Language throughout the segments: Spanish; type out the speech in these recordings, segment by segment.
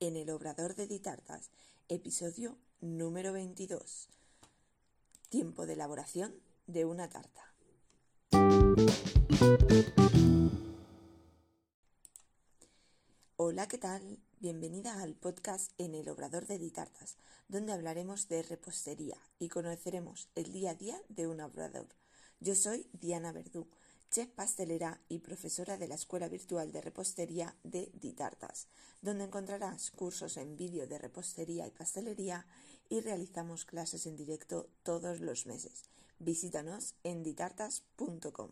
en el Obrador de Ditartas, episodio número 22. Tiempo de elaboración de una tarta. Hola, ¿qué tal? Bienvenida al podcast en el Obrador de Ditartas, donde hablaremos de repostería y conoceremos el día a día de un obrador. Yo soy Diana Verdú chef pastelera y profesora de la Escuela Virtual de Repostería de Ditartas, donde encontrarás cursos en vídeo de repostería y pastelería y realizamos clases en directo todos los meses. Visítanos en ditartas.com.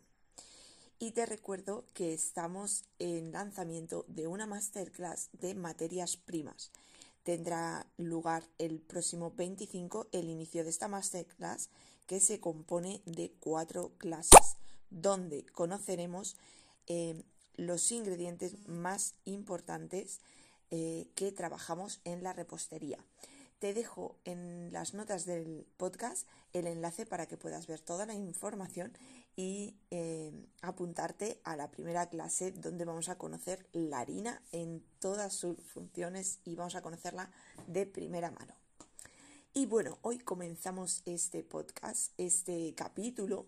Y te recuerdo que estamos en lanzamiento de una masterclass de materias primas. Tendrá lugar el próximo 25 el inicio de esta masterclass que se compone de cuatro clases donde conoceremos eh, los ingredientes más importantes eh, que trabajamos en la repostería. Te dejo en las notas del podcast el enlace para que puedas ver toda la información y eh, apuntarte a la primera clase donde vamos a conocer la harina en todas sus funciones y vamos a conocerla de primera mano. Y bueno, hoy comenzamos este podcast, este capítulo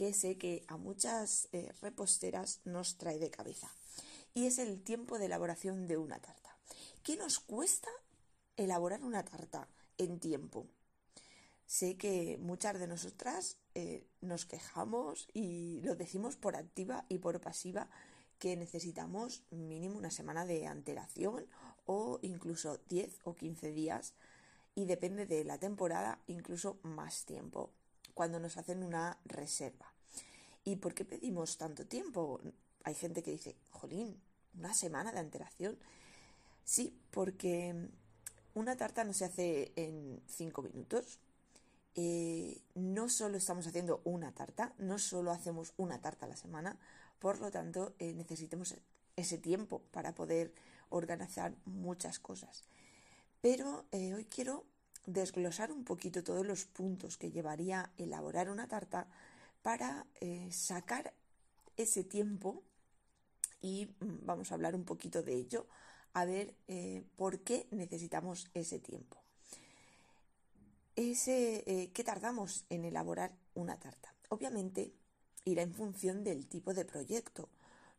que sé que a muchas eh, reposteras nos trae de cabeza. Y es el tiempo de elaboración de una tarta. ¿Qué nos cuesta elaborar una tarta en tiempo? Sé que muchas de nosotras eh, nos quejamos y lo decimos por activa y por pasiva que necesitamos mínimo una semana de antelación o incluso 10 o 15 días y depende de la temporada incluso más tiempo cuando nos hacen una reserva. ¿Y por qué pedimos tanto tiempo? Hay gente que dice, jolín, una semana de antelación. Sí, porque una tarta no se hace en cinco minutos. Eh, no solo estamos haciendo una tarta, no solo hacemos una tarta a la semana, por lo tanto eh, necesitamos ese tiempo para poder organizar muchas cosas. Pero eh, hoy quiero desglosar un poquito todos los puntos que llevaría elaborar una tarta para eh, sacar ese tiempo y mm, vamos a hablar un poquito de ello, a ver eh, por qué necesitamos ese tiempo. Ese, eh, ¿Qué tardamos en elaborar una tarta? Obviamente irá en función del tipo de proyecto.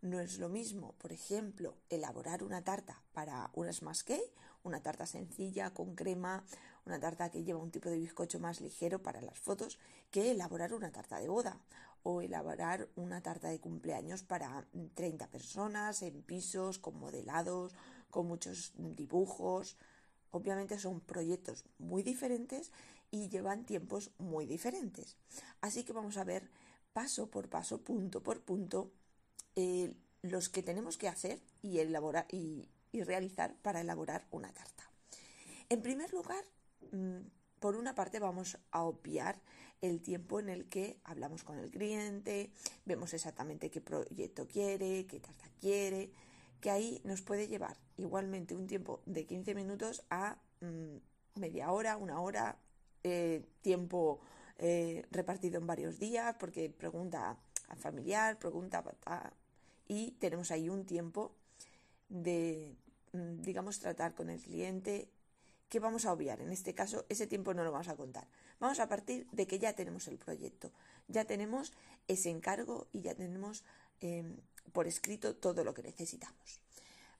No es lo mismo, por ejemplo, elaborar una tarta para un smash cake, una tarta sencilla con crema, una tarta que lleva un tipo de bizcocho más ligero para las fotos, que elaborar una tarta de boda o elaborar una tarta de cumpleaños para 30 personas en pisos, con modelados, con muchos dibujos. Obviamente son proyectos muy diferentes y llevan tiempos muy diferentes. Así que vamos a ver paso por paso, punto por punto, eh, los que tenemos que hacer y, elaborar, y realizar para elaborar una tarta. En primer lugar, Mm, por una parte vamos a obviar el tiempo en el que hablamos con el cliente, vemos exactamente qué proyecto quiere, qué tarta quiere, que ahí nos puede llevar igualmente un tiempo de 15 minutos a mm, media hora, una hora, eh, tiempo eh, repartido en varios días, porque pregunta a familiar, pregunta a, y tenemos ahí un tiempo de, mm, digamos, tratar con el cliente que vamos a obviar. En este caso, ese tiempo no lo vamos a contar. Vamos a partir de que ya tenemos el proyecto, ya tenemos ese encargo y ya tenemos em, por escrito todo lo que necesitamos.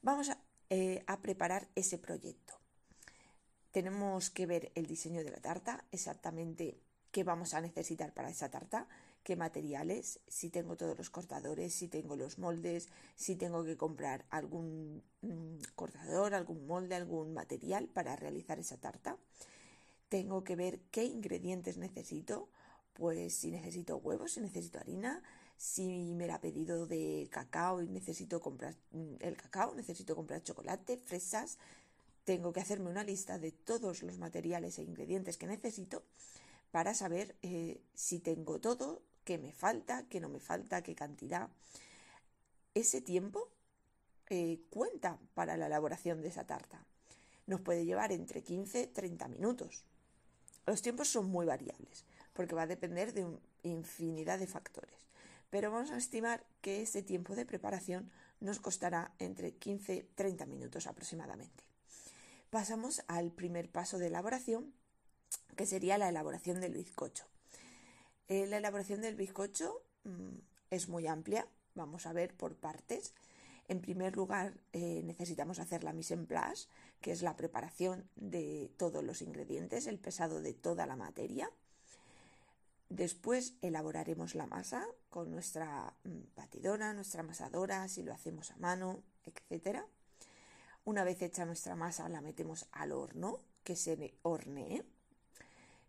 Vamos eh, a preparar ese proyecto. Tenemos que ver el diseño de la tarta, exactamente qué vamos a necesitar para esa tarta, qué materiales, si tengo todos los cortadores, si tengo los moldes, si tengo que comprar algún mm, cortador, algún molde, algún material para realizar esa tarta. Tengo que ver qué ingredientes necesito, pues si necesito huevos, si necesito harina, si me la ha pedido de cacao y necesito comprar mm, el cacao, necesito comprar chocolate, fresas. Tengo que hacerme una lista de todos los materiales e ingredientes que necesito para saber eh, si tengo todo, qué me falta, qué no me falta, qué cantidad. Ese tiempo eh, cuenta para la elaboración de esa tarta. Nos puede llevar entre 15 y 30 minutos. Los tiempos son muy variables porque va a depender de infinidad de factores. Pero vamos a estimar que ese tiempo de preparación nos costará entre 15 y 30 minutos aproximadamente. pasamos al primer paso de elaboración, que sería la elaboración del bizcocho. Eh, la elaboración del bizcocho mm, es muy amplia, vamos a ver por partes. En primer lugar, eh, necesitamos hacer la mise en place, que es la preparación de todos los ingredientes, el pesado de toda la materia. Después elaboraremos la masa con nuestra mm, batidora, nuestra amasadora, si lo hacemos a mano, etc. Una vez hecha nuestra masa, la metemos al horno, que se hornee.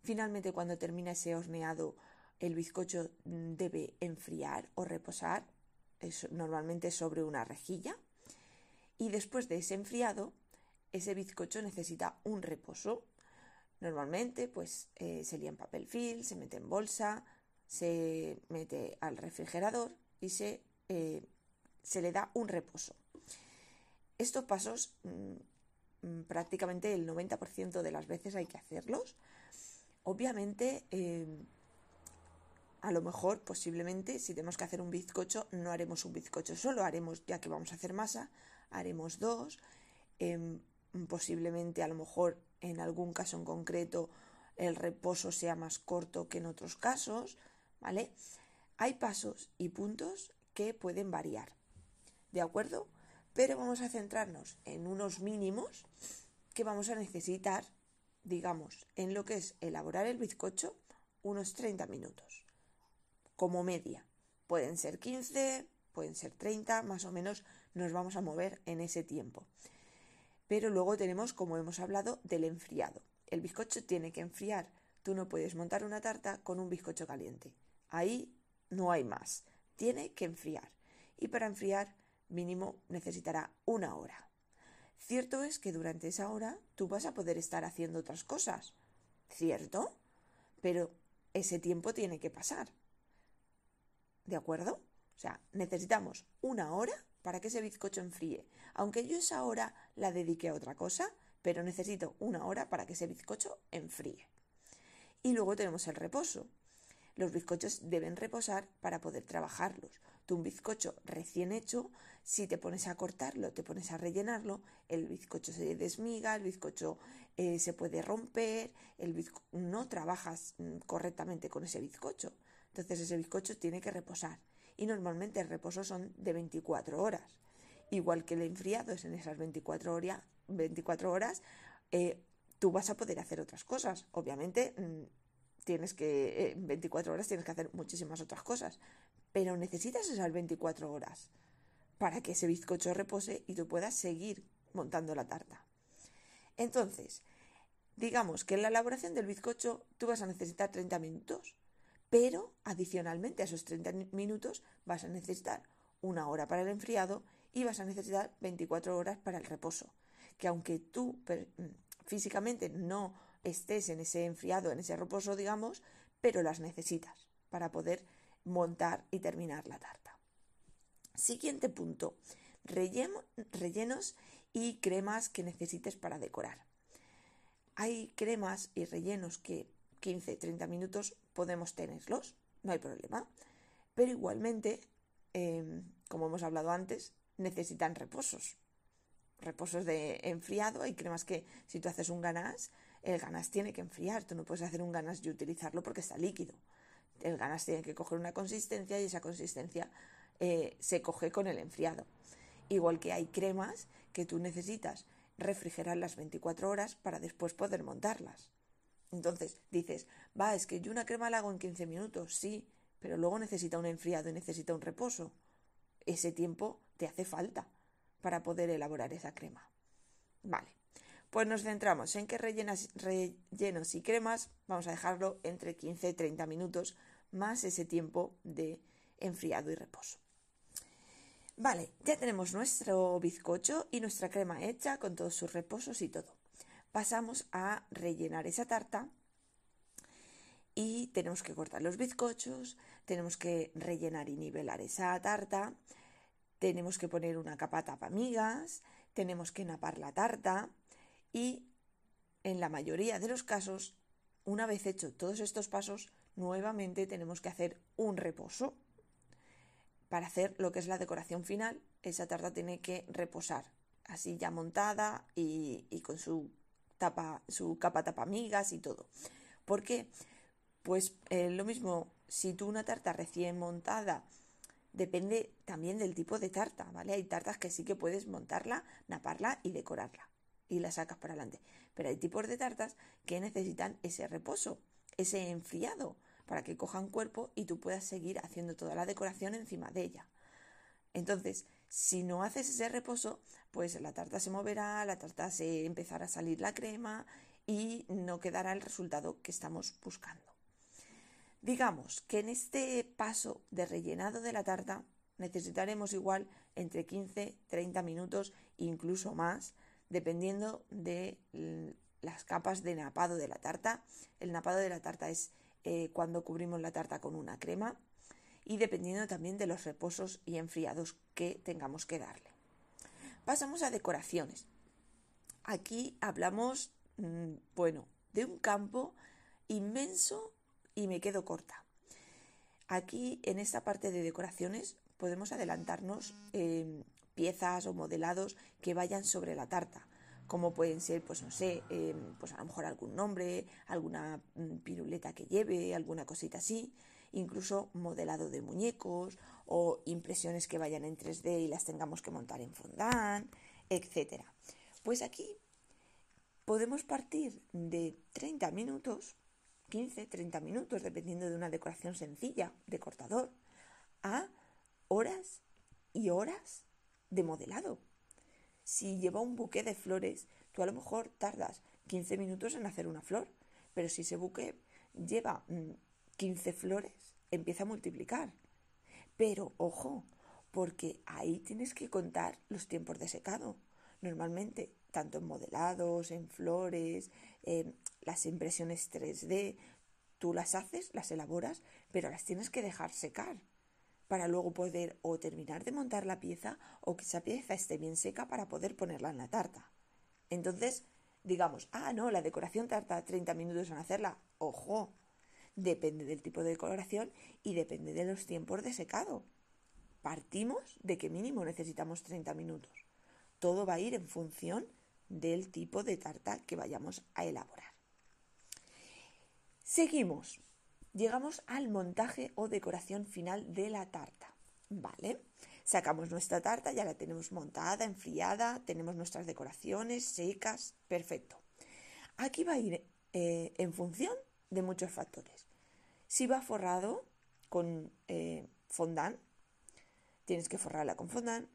Finalmente, cuando termina ese horneado, el bizcocho debe enfriar o reposar, normalmente sobre una rejilla. Y después de ese enfriado, ese bizcocho necesita un reposo Normalmente pues eh, se lía en papel film, se mete en bolsa, se mete al refrigerador y se, eh, se le da un reposo. Estos pasos mm, mm, prácticamente el 90% de las veces hay que hacerlos. Obviamente, em, a lo mejor, posiblemente, si tenemos que hacer un bizcocho, no haremos un bizcocho solo, haremos, ya que vamos a hacer masa, haremos dos. Em, posiblemente, a lo mejor, en algún caso en concreto el reposo sea más corto que en otros casos, ¿vale? Hay pasos y puntos que pueden variar, ¿de acuerdo? Pero vamos a centrarnos en unos mínimos que vamos a necesitar, digamos, en lo que es elaborar el bizcocho, unos 30 minutos, como media. Pueden ser 15, pueden ser 30, más o menos nos vamos a mover en ese tiempo. Pero luego tenemos, como hemos hablado, del enfriado. El bizcocho tiene que enfriar. Tú no puedes montar una tarta con un bizcocho caliente. Ahí no hay más. Tiene que enfriar. Y para enfriar, mínimo necesitará una hora. Cierto es que durante esa hora tú vas a poder estar haciendo otras cosas. ¿Cierto? Pero ese tiempo tiene que pasar. ¿De acuerdo? O sea, necesitamos una hora para que ese bizcocho enfríe. Aunque yo esa hora la dedique a otra cosa, pero necesito una hora para que ese bizcocho enfríe. Y luego tenemos el reposo. Los bizcochos deben reposar para poder trabajarlos. Tú un bizcocho recién hecho, si te pones a cortarlo, te pones a rellenarlo, el bizcocho se desmiga, el bizcocho eh, se puede romper, el no trabajas mm, correctamente con ese bizcocho. Entonces ese bizcocho tiene que reposar y normalmente el reposo son de 24 horas. Igual que el enfriado es en esas 24, 24 horas, eh, tú vas a poder hacer otras cosas. Obviamente, mm, tienes que, eh, en 24 horas tienes que hacer muchísimas otras cosas, pero necesitas esas 24 horas para que ese bizcocho repose y tú puedas seguir montando la tarta. Entonces, digamos que en la elaboración del bizcocho tú vas a necesitar 30 minutos pero adicionalmente a esos 30 minutos vas a necesitar una hora para el enfriado y vas a necesitar 24 horas para el reposo. Que aunque tú mm, físicamente no estés en ese enfriado, en ese reposo, digamos, pero las necesitas para poder montar y terminar la tarta. Siguiente punto, rellenos y cremas que necesites para decorar. Hay cremas y rellenos que 15-30 minutos podemos tenerlos, no hay problema. Pero igualmente, em, como hemos hablado antes, necesitan reposos. Reposos de enfriado. Hay cremas que si tú haces un ganas, el ganas tiene que enfriar. Tú no puedes hacer un ganas y utilizarlo porque está líquido. El ganas tiene que coger una consistencia y esa consistencia eh, se coge con el enfriado. Igual que hay cremas que tú necesitas refrigerar las 24 horas para después poder montarlas. Entonces dices, va, es que yo una crema la hago en 15 minutos, sí, pero luego necesita un enfriado y necesita un reposo. Ese tiempo te hace falta para poder elaborar esa crema. Vale, pues nos centramos en que rellenos y cremas vamos a dejarlo entre 15 y 30 minutos más ese tiempo de enfriado y reposo. Vale, ya tenemos nuestro bizcocho y nuestra crema hecha con todos sus reposos y todo pasamos a rellenar esa tarta y tenemos que cortar los bizcochos, tenemos que rellenar y nivelar esa tarta, tenemos que poner una capa tapa migas, tenemos que napar la tarta y en la mayoría de los casos, una vez hecho todos estos pasos, nuevamente tenemos que hacer un reposo. Para hacer lo que es la decoración final, esa tarta tiene que reposar así ya montada y, con su tapa, su capa tapa migas y todo. ¿Por qué? Pues eh, lo mismo, si tú una tarta recién montada, depende también del tipo de tarta, ¿vale? Hay tartas que sí que puedes montarla, naparla y decorarla y la sacas para adelante. Pero hay tipos de tartas que necesitan ese reposo, ese enfriado, para que cojan cuerpo y tú puedas seguir haciendo toda la decoración encima de ella. Entonces, si no haces ese reposo, pues la tarta se moverá, la tarta se empezará a salir la crema y no quedará el resultado que estamos buscando. Digamos que en este paso de rellenado de la tarta necesitaremos igual entre 15, 30 minutos, incluso más, dependiendo de las capas de napado de la tarta. El napado de la tarta es eh, cuando cubrimos la tarta con una crema y dependiendo también de los reposos y enfriados que tengamos que darle. Pasamos a decoraciones. Aquí hablamos, mm, bueno, de un campo inmenso y me quedo corta. Aquí en esta parte de decoraciones podemos adelantarnos em, piezas o modelados que vayan sobre la tarta como pueden ser, pues no sé, em, pues a lo mejor algún nombre, alguna mm, piruleta que lleve, alguna cosita así, incluso modelado de muñecos o impresiones que vayan en 3D y las tengamos que montar en fondant, etc. Pues aquí podemos partir de 30 minutos, 15, 30 minutos, dependiendo de una decoración sencilla de cortador, a horas y horas de modelado. Si lleva un buque de flores, tú a lo mejor tardas 15 minutos en hacer una flor, pero si ese buque lleva 15 mm, flores, empieza a multiplicar. Pero ojo, porque ahí tienes que contar los tiempos de secado. Normalmente, tanto en modelados, en flores, en las impresiones 3D, tú las haces, las elaboras, pero las tienes que dejar secar para luego poder o terminar de montar la pieza o que esa pieza esté bien seca para poder ponerla en la tarta. Entonces, digamos, ah, no, la decoración tarda 30 minutos en hacerla. Ojo, depende del tipo de decoración y depende de los tiempos de secado. Partimos de que mínimo necesitamos 30 minutos. Todo va a ir en función del tipo de tarta que vayamos a elaborar. Seguimos llegamos al montaje o decoración final de la tarta. ¿Vale? Sacamos nuestra tarta, ya la tenemos montada, enfriada, tenemos nuestras decoraciones secas, perfecto. Aquí va a ir eh, en función de muchos factores. Si va forrado con eh, fondant, tienes que forrarla con fondant.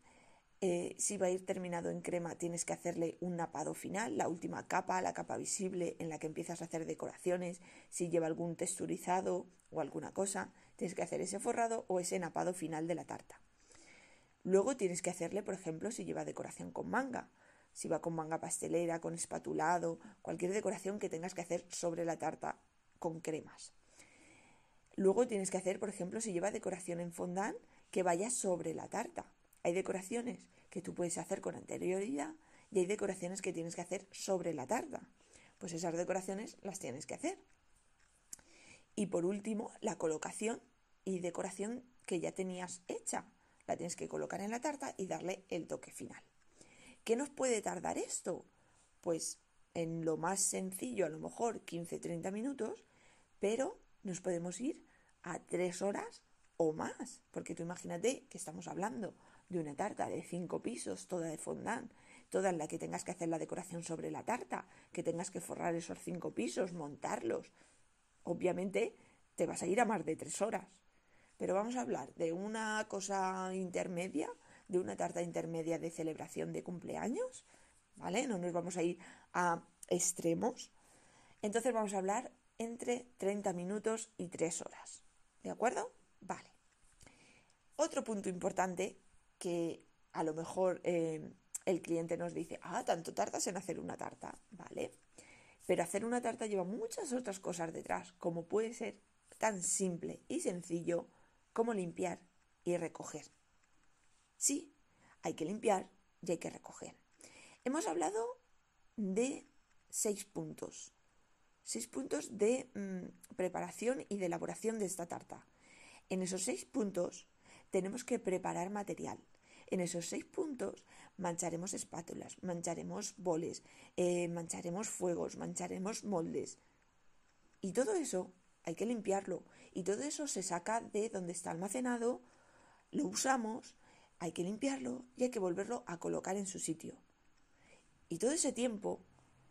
Eh, si va a ir terminado en crema, tienes que hacerle un napado final, la última capa, la capa visible en la que empiezas a hacer decoraciones. Si lleva algún texturizado o alguna cosa, tienes que hacer ese forrado o ese napado final de la tarta. Luego tienes que hacerle, por ejemplo, si lleva decoración con manga, si va con manga pastelera, con espatulado, cualquier decoración que tengas que hacer sobre la tarta con cremas. Luego tienes que hacer, por ejemplo, si lleva decoración en fondant, que vaya sobre la tarta hay decoraciones que tú puedes hacer con anterioridad y hay decoraciones que tienes que hacer sobre la tarta. Pues esas decoraciones las tienes que hacer. Y por último, la colocación y decoración que ya tenías hecha. La tienes que colocar en la tarta y darle el toque final. ¿Qué nos puede tardar esto? Pues en lo más sencillo, a lo mejor 15-30 minutos, pero nos podemos ir a 3 horas o más, porque tú imagínate que estamos hablando de una tarta de cinco pisos, toda de fondant, toda en la que tengas que hacer la decoración sobre la tarta, que tengas que forrar esos cinco pisos, montarlos. Obviamente te vas a ir a más de tres horas. Pero vamos a hablar de una cosa intermedia, de una tarta intermedia de celebración de cumpleaños, ¿vale? No nos vamos a ir extremos. Entonces vamos a hablar entre 30 minutos y 3 horas. ¿De acuerdo? Vale. Otro punto importante que a lo mejor eh, el cliente nos dice, ah, tanto tardas en hacer una tarta, ¿vale? Pero hacer una tarta lleva muchas otras cosas detrás, como puede ser tan simple y sencillo como limpiar y recoger. Sí, hay que limpiar y hay que recoger. Hemos hablado de seis puntos. Seis puntos de mm, preparación y de elaboración de esta tarta. En esos seis puntos tenemos que preparar material. En esos seis puntos mancharemos espátulas, mancharemos boles, eh, mancharemos fuegos, mancharemos moldes. Y todo eso hay que limpiarlo. Y todo eso se saca de donde está almacenado, lo usamos, hay que limpiarlo y hay que volverlo a colocar en su sitio. Y todo ese tiempo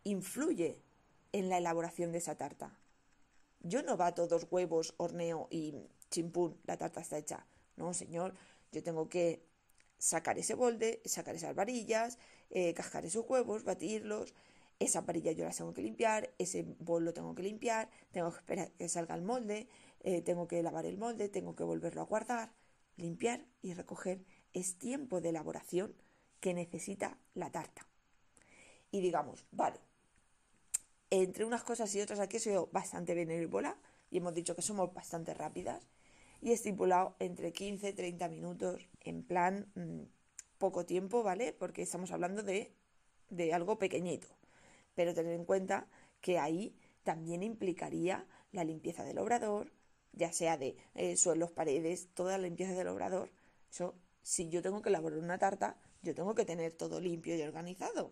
influye en la elaboración de esa tarta. Yo no bato dos huevos, horneo y chimpún, la tarta está hecha. No, señor, yo tengo que sacar ese bolde, sacar esas varillas, eh, cascar esos huevos, batirlos. Esa varilla yo las tengo que limpiar, ese bol lo tengo que limpiar, tengo que esperar que salga el molde, eh, tengo que lavar el molde, tengo que volverlo a guardar. Limpiar y recoger es tiempo de elaboración que necesita la tarta. Y digamos, vale, entre unas cosas y otras aquí he sido bastante benévola y hemos dicho que somos bastante rápidas y he estipulado entre 15 y 30 minutos en plan mm, poco tiempo, ¿vale? Porque estamos hablando de, de algo pequeñito. Pero tener en cuenta que ahí también implicaría la limpieza del obrador, ya sea de eh, suelos, paredes, toda la limpieza del obrador. Eso, si yo tengo que elaborar una tarta, yo tengo que tener todo limpio y organizado.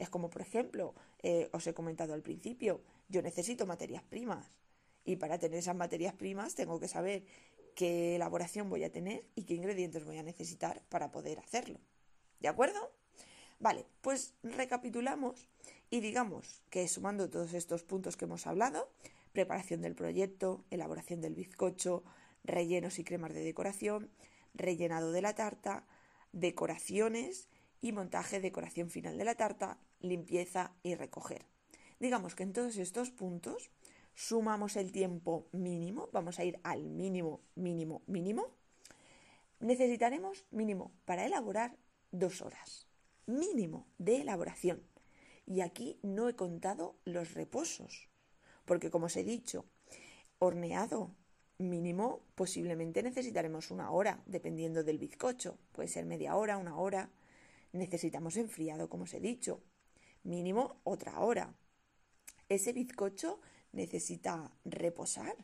Es como, por ejemplo, eh, os he comentado al principio, yo necesito materias primas. Y para tener esas materias primas tengo que saber qué elaboración voy a tener y qué ingredientes voy a necesitar para poder hacerlo. ¿De acuerdo? Vale, pues recapitulamos y digamos que sumando todos estos puntos que hemos hablado, preparación del proyecto, elaboración del bizcocho, rellenos y cremas de decoración, rellenado de la tarta, decoraciones y montaje, decoración final de la tarta, limpieza y recoger. Digamos que en todos estos puntos sumamos el tiempo mínimo, vamos a ir al mínimo, mínimo, mínimo. Necesitaremos mínimo para elaborar dos horas, mínimo de elaboración. Y aquí no he contado los reposos, porque como os he dicho, horneado mínimo posiblemente necesitaremos una hora, dependiendo del bizcocho. Puede ser media hora, una hora. Necesitamos enfriado, como os he dicho mínimo otra hora. Ese bizcocho necesita reposar,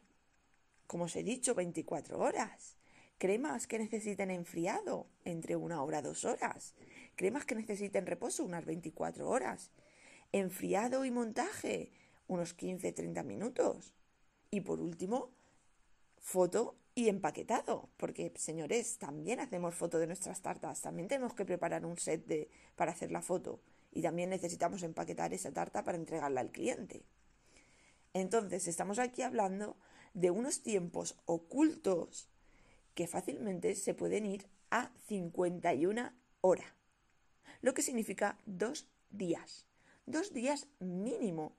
como os he dicho, 24 horas. Cremas que necesiten enfriado entre una hora dos horas. Cremas que necesiten reposo unas 24 horas. Enfriado y montaje unos 15-30 minutos. Y por último, foto y empaquetado, porque señores, también hacemos foto de nuestras tartas, también tenemos que preparar un set de, para hacer la foto y también necesitamos empaquetar esa tarta para entregarla al cliente. Entonces, estamos aquí hablando de unos tiempos ocultos que fácilmente se pueden ir a 51 horas, lo que significa dos días, dos días mínimo,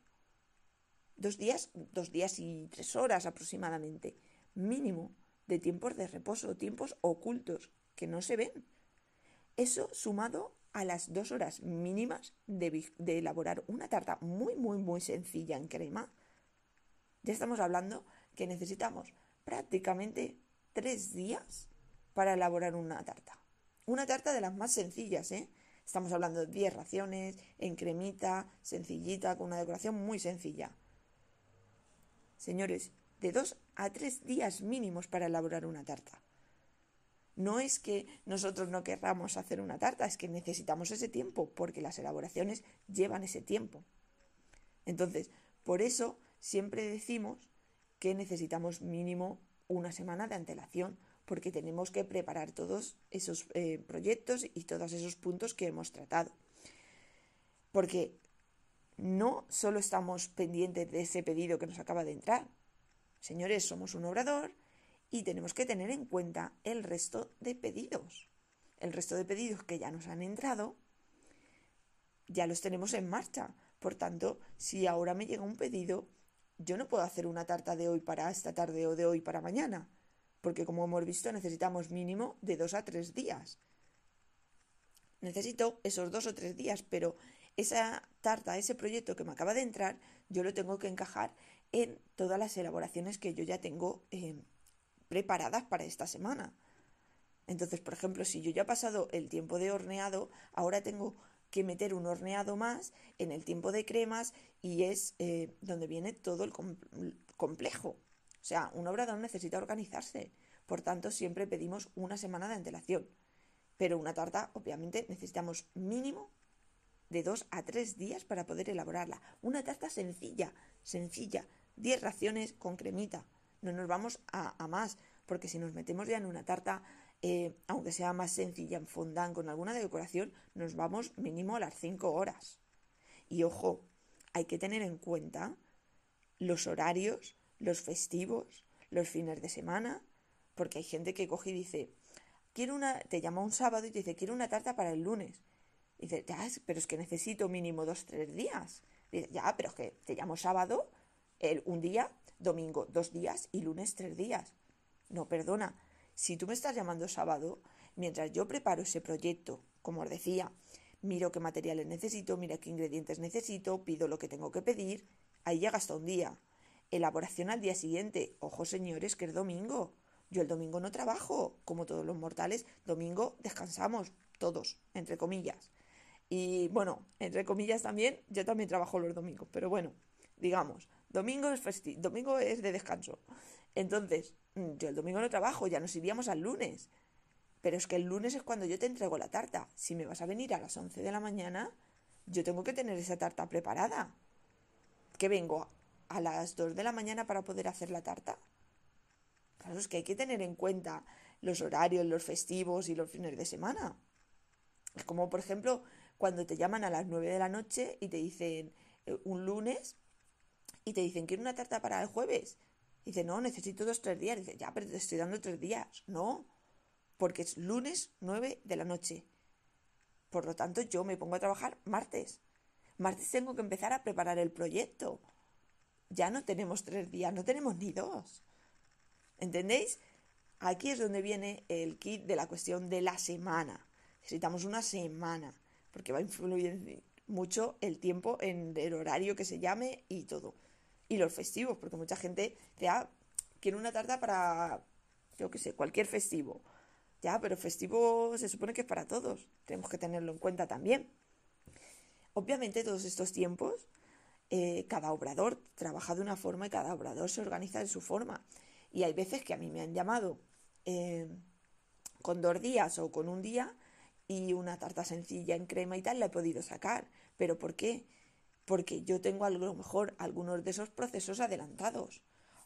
dos días, dos días y tres horas aproximadamente, mínimo de tiempos de reposo, tiempos ocultos que no se ven. Eso sumado a las dos horas mínimas de, elaborar una tarta muy, muy, muy sencilla en crema, ya estamos hablando que necesitamos prácticamente tres días para elaborar una tarta. Una tarta de las más sencillas, ¿eh? Estamos hablando de 10 raciones, en cremita, sencillita, con una decoración muy sencilla. Señores, de dos a tres días mínimos para elaborar una tarta. No es que nosotros no querramos hacer una tarta, es que necesitamos ese tiempo, porque las elaboraciones llevan ese tiempo. Entonces, por eso siempre decimos que necesitamos mínimo una semana de antelación, porque tenemos que preparar todos esos eh, proyectos y todos esos puntos que hemos tratado. Porque no solo estamos pendientes de ese pedido que nos acaba de entrar. Señores, somos un obrador, y tenemos que tener en cuenta el resto de pedidos. El resto de pedidos que ya nos han entrado, ya los tenemos en marcha. Por tanto, si ahora me llega un pedido, yo no puedo hacer una tarta de hoy para esta tarde o de hoy para mañana, porque como hemos visto necesitamos mínimo de dos a tres días. Necesito esos dos o tres días, pero esa tarta, ese proyecto que me acaba de entrar, yo lo tengo que encajar en todas las elaboraciones que yo ya tengo eh, preparadas para esta semana. Entonces, por ejemplo, si yo ya he pasado el tiempo de horneado, ahora tengo que meter un horneado más en el tiempo de cremas y es eh, donde viene todo el complejo. O sea, un obrador necesita organizarse. Por tanto, siempre pedimos una semana de antelación. Pero una tarta, obviamente, necesitamos mínimo de dos a tres días para poder elaborarla. Una tarta sencilla, sencilla, 10 raciones con cremita. No nos vamos a, más, porque si nos metemos ya en una tarta, eh, aunque sea más sencilla, en fondant, con alguna decoración, nos vamos mínimo a las 5 horas. Y ojo, hay que tener en cuenta los horarios, los festivos, los fines de semana, porque hay gente que coge y dice, quiero una, te llama un sábado y te dice, quiero una tarta para el lunes. Y dice, ya, pero es que necesito mínimo dos, tres días. Dice, ya, pero es que te llamo sábado, el, un día, domingo dos días y lunes tres días. No, perdona, si tú me estás llamando sábado, mientras yo preparo ese proyecto, como os decía, miro qué materiales necesito, mira qué ingredientes necesito, pido lo que tengo que pedir, ahí llega hasta un día. Elaboración al día siguiente. Ojo, señores, que es domingo. Yo el domingo no trabajo, como todos los mortales. Domingo descansamos, todos, entre comillas. Y bueno, entre comillas también, yo también trabajo los domingos, pero bueno, digamos, domingo es, domingo es de descanso. Entonces, mm, yo el domingo no trabajo, ya nos iríamos al lunes. Pero es que el lunes es cuando yo te entrego la tarta. Si me vas a venir a las 11 de la mañana, yo tengo que tener esa tarta preparada. ¿Que vengo a las 2 de la mañana para poder hacer la tarta? Claro, es que hay que tener en cuenta los horarios, los festivos y los fines de semana. Es como, por ejemplo, cuando te llaman a las 9 de la noche y te dicen eh, un lunes y te dicen, quiero una tarta para el jueves. dice, no, necesito dos, tres días. dice, ya, pero te estoy dando tres días. No, porque es lunes 9 de la noche. Por lo tanto, yo me pongo a trabajar martes. Martes tengo que empezar a preparar el proyecto. Ya no tenemos tres días, no tenemos ni dos. ¿Entendéis? Aquí es donde viene el kit de la cuestión de la semana. Necesitamos una semana porque va a influir mucho el tiempo en el horario que se llame y todo. Y los festivos, porque mucha gente dice, ah, quiero una tarta para, yo qué sé, cualquier festivo. Ya, pero festivo se supone que es para todos. Tenemos que tenerlo en cuenta también. Obviamente, todos estos tiempos, eh, cada obrador trabaja de una forma y cada obrador se organiza de su forma. Y hay veces que a mí me han llamado eh, con dos días o con un día y una tarta sencilla en crema y tal la he podido sacar. ¿Pero por qué? Porque yo tengo a lo mejor algunos de esos procesos adelantados.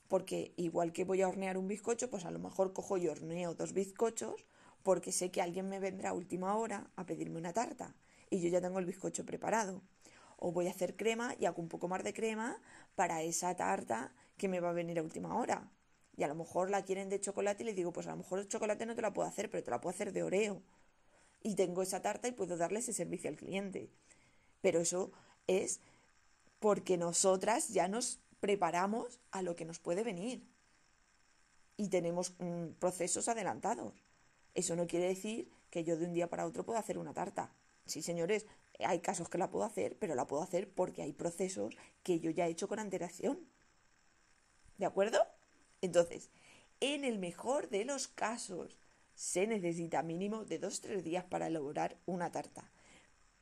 Porque igual que voy a hornear un bizcocho, pues a lo mejor cojo y horneo dos bizcochos porque sé que alguien me vendrá a última hora a pedirme una tarta y yo ya tengo el bizcocho preparado. O voy a hacer crema y hago un poco más de crema para esa tarta que me va a venir a última hora. Y a lo mejor la quieren de chocolate y le digo, pues a lo mejor el chocolate no te la puedo hacer, pero te la puedo hacer de oreo y tengo esa tarta y puedo darle ese servicio al cliente. Pero eso es porque nosotras ya nos preparamos a lo que nos puede venir y tenemos mm, procesos adelantados. Eso no quiere decir que yo de un día para otro pueda hacer una tarta. Sí, señores, hay casos que la puedo hacer, pero la puedo hacer porque hay procesos que yo ya he hecho con antelación. ¿De acuerdo? Entonces, en el mejor de los casos, se necesita mínimo de 2-3 días para elaborar una tarta.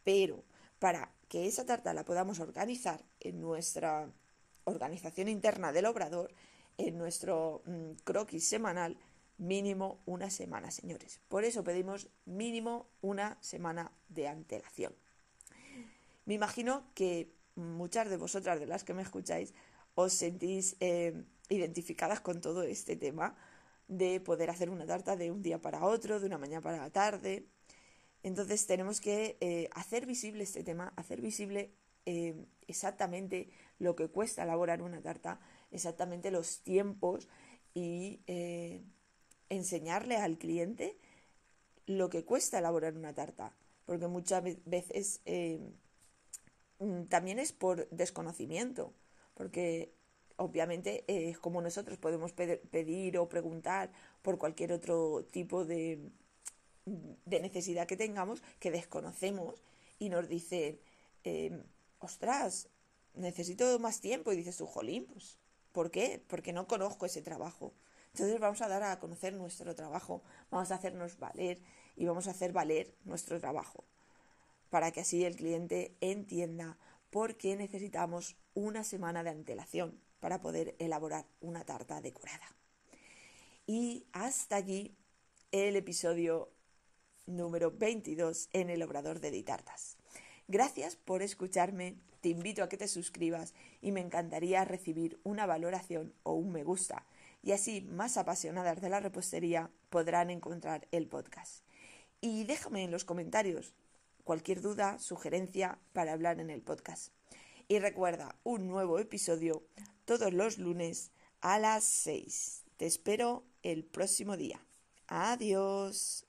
Pero para que esa tarta la podamos organizar en nuestra organización interna del obrador, en nuestro mm, croquis semanal, mínimo una semana, señores. Por eso pedimos mínimo una semana de antelación. Me imagino que muchas de vosotras, de las que me escucháis, os sentís eh, identificadas con todo este tema de poder hacer una tarta de un día para otro, de una mañana para la tarde. Entonces tenemos que eh, hacer visible este tema, hacer visible eh, exactamente lo que cuesta elaborar una tarta, exactamente los tiempos y eh, enseñarle al cliente lo que cuesta elaborar una tarta. Porque muchas veces mm, también es por desconocimiento, porque obviamente como nosotros podemos pedir o preguntar por cualquier otro tipo de, de necesidad que tengamos que desconocemos y nos dicen, em, ostras, necesito más tiempo y dices tú, jolín, pues, ¿por qué? Porque no conozco ese trabajo. Entonces vamos a dar a conocer nuestro trabajo, vamos a hacernos valer y vamos a hacer valer nuestro trabajo para que así el cliente entienda por qué necesitamos una semana de antelación para poder elaborar una tarta decorada. Y hasta aquí el episodio número 22 en el Obrador de Ditartas. Gracias por escucharme, te invito a que te suscribas y me encantaría recibir una valoración o un me gusta y así más apasionadas de la repostería podrán encontrar el podcast. Y déjame en los comentarios cualquier duda, sugerencia para hablar en el podcast. Y recuerda, un nuevo episodio todos los lunes a las 6. Te espero el próximo día. Adiós.